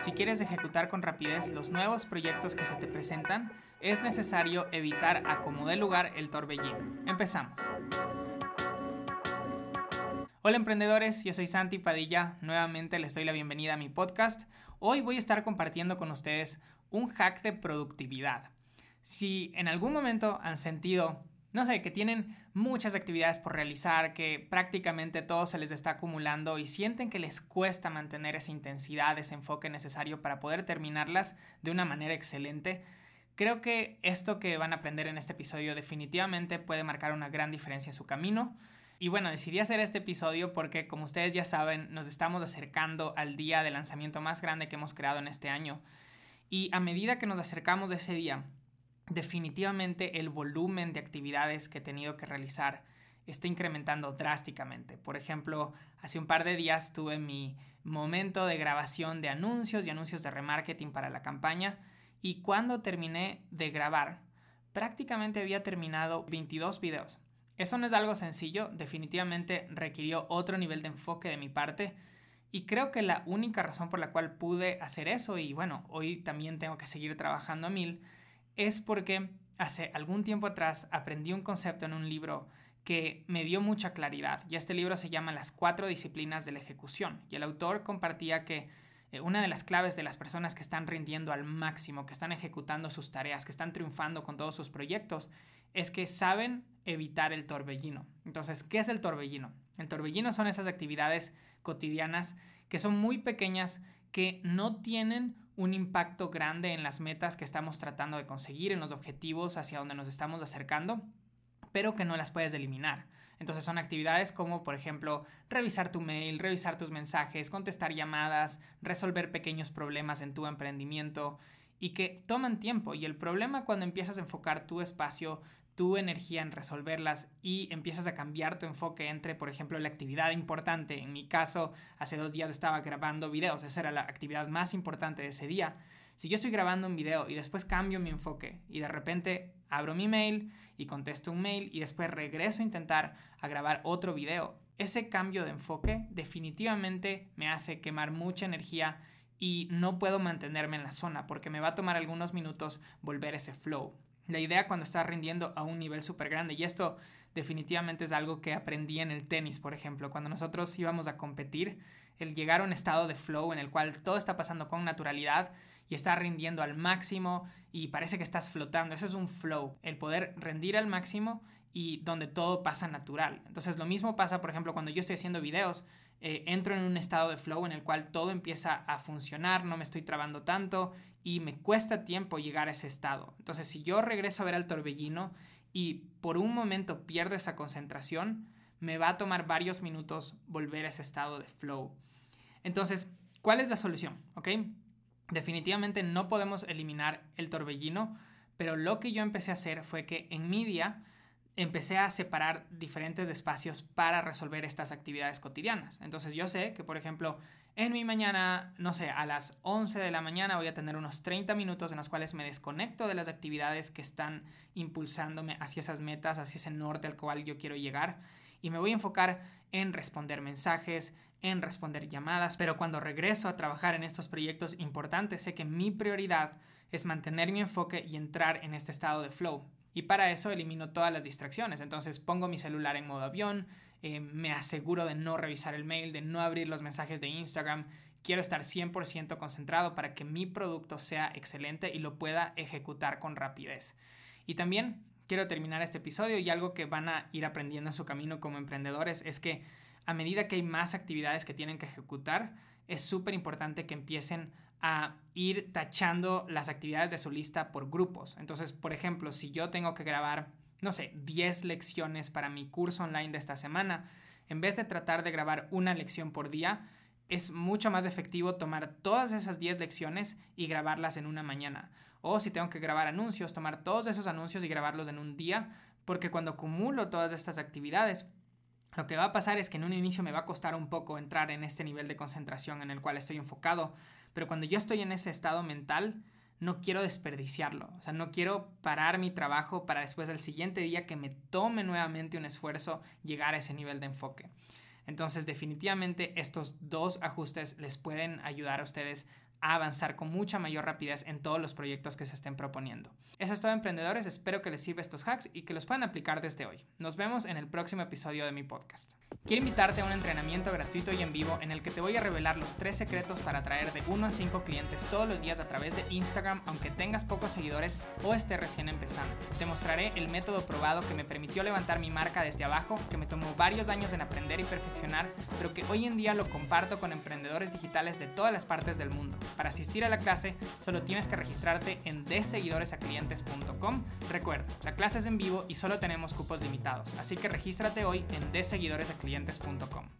Si quieres ejecutar con rapidez los nuevos proyectos que se te presentan, es necesario evitar a como dé lugar el torbellino. Empezamos. Hola emprendedores, yo soy Santi Padilla, nuevamente les doy la bienvenida a mi podcast. Hoy voy a estar compartiendo con ustedes un hack de productividad. Si en algún momento han sentido no sé, que tienen muchas actividades por realizar, que prácticamente todo se les está acumulando y sienten que les cuesta mantener esa intensidad, ese enfoque necesario para poder terminarlas de una manera excelente. Creo que esto que van a aprender en este episodio definitivamente puede marcar una gran diferencia en su camino. Y bueno, decidí hacer este episodio porque, como ustedes ya saben, nos estamos acercando al día de lanzamiento más grande que hemos creado en este año. Y a medida que nos acercamos a ese día, definitivamente el volumen de actividades que he tenido que realizar está incrementando drásticamente. Por ejemplo, hace un par de días tuve mi momento de grabación de anuncios y anuncios de remarketing para la campaña y cuando terminé de grabar, prácticamente había terminado 22 videos. Eso no es algo sencillo, definitivamente requirió otro nivel de enfoque de mi parte y creo que la única razón por la cual pude hacer eso y bueno, hoy también tengo que seguir trabajando a mil es porque hace algún tiempo atrás aprendí un concepto en un libro que me dio mucha claridad y este libro se llama Las cuatro disciplinas de la ejecución y el autor compartía que eh, una de las claves de las personas que están rindiendo al máximo, que están ejecutando sus tareas, que están triunfando con todos sus proyectos, es que saben evitar el torbellino. Entonces, ¿qué es el torbellino? El torbellino son esas actividades cotidianas que son muy pequeñas, que no tienen un impacto grande en las metas que estamos tratando de conseguir, en los objetivos hacia donde nos estamos acercando, pero que no las puedes eliminar. Entonces son actividades como, por ejemplo, revisar tu mail, revisar tus mensajes, contestar llamadas, resolver pequeños problemas en tu emprendimiento y que toman tiempo. Y el problema cuando empiezas a enfocar tu espacio, tu energía en resolverlas y empiezas a cambiar tu enfoque entre, por ejemplo, la actividad importante. En mi caso, hace dos días estaba grabando videos, esa era la actividad más importante de ese día. Si yo estoy grabando un video y después cambio mi enfoque y de repente abro mi mail y contesto un mail y después regreso a intentar a grabar otro video, ese cambio de enfoque definitivamente me hace quemar mucha energía y no puedo mantenerme en la zona porque me va a tomar algunos minutos volver ese flow la idea cuando estás rindiendo a un nivel súper grande. Y esto definitivamente es algo que aprendí en el tenis, por ejemplo. Cuando nosotros íbamos a competir, el llegar a un estado de flow en el cual todo está pasando con naturalidad y estás rindiendo al máximo y parece que estás flotando. Eso es un flow, el poder rendir al máximo y donde todo pasa natural. Entonces lo mismo pasa, por ejemplo, cuando yo estoy haciendo videos, eh, entro en un estado de flow en el cual todo empieza a funcionar, no me estoy trabando tanto y me cuesta tiempo llegar a ese estado. Entonces si yo regreso a ver al torbellino y por un momento pierdo esa concentración, me va a tomar varios minutos volver a ese estado de flow. Entonces, ¿cuál es la solución? ¿Ok? Definitivamente no podemos eliminar el torbellino, pero lo que yo empecé a hacer fue que en mi día empecé a separar diferentes espacios para resolver estas actividades cotidianas. Entonces yo sé que, por ejemplo, en mi mañana, no sé, a las 11 de la mañana voy a tener unos 30 minutos en los cuales me desconecto de las actividades que están impulsándome hacia esas metas, hacia ese norte al cual yo quiero llegar. Y me voy a enfocar en responder mensajes, en responder llamadas, pero cuando regreso a trabajar en estos proyectos importantes, sé que mi prioridad es mantener mi enfoque y entrar en este estado de flow. Y para eso elimino todas las distracciones. Entonces pongo mi celular en modo avión, eh, me aseguro de no revisar el mail, de no abrir los mensajes de Instagram. Quiero estar 100% concentrado para que mi producto sea excelente y lo pueda ejecutar con rapidez. Y también quiero terminar este episodio y algo que van a ir aprendiendo en su camino como emprendedores es que a medida que hay más actividades que tienen que ejecutar, es súper importante que empiecen a ir tachando las actividades de su lista por grupos. Entonces, por ejemplo, si yo tengo que grabar, no sé, 10 lecciones para mi curso online de esta semana, en vez de tratar de grabar una lección por día, es mucho más efectivo tomar todas esas 10 lecciones y grabarlas en una mañana. O si tengo que grabar anuncios, tomar todos esos anuncios y grabarlos en un día, porque cuando acumulo todas estas actividades, lo que va a pasar es que en un inicio me va a costar un poco entrar en este nivel de concentración en el cual estoy enfocado, pero cuando yo estoy en ese estado mental, no quiero desperdiciarlo, o sea, no quiero parar mi trabajo para después del siguiente día que me tome nuevamente un esfuerzo llegar a ese nivel de enfoque. Entonces, definitivamente estos dos ajustes les pueden ayudar a ustedes a avanzar con mucha mayor rapidez en todos los proyectos que se estén proponiendo. Eso es todo emprendedores, espero que les sirva estos hacks y que los puedan aplicar desde hoy. Nos vemos en el próximo episodio de mi podcast. Quiero invitarte a un entrenamiento gratuito y en vivo en el que te voy a revelar los tres secretos para atraer de 1 a 5 clientes todos los días a través de Instagram aunque tengas pocos seguidores o estés recién empezando. Te mostraré el método probado que me permitió levantar mi marca desde abajo, que me tomó varios años en aprender y perfeccionar, pero que hoy en día lo comparto con emprendedores digitales de todas las partes del mundo. Para asistir a la clase solo tienes que registrarte en deseguidoresaclientes.com. Recuerda, la clase es en vivo y solo tenemos cupos limitados, así que regístrate hoy en deseguidoresaclientes.com clientes.com.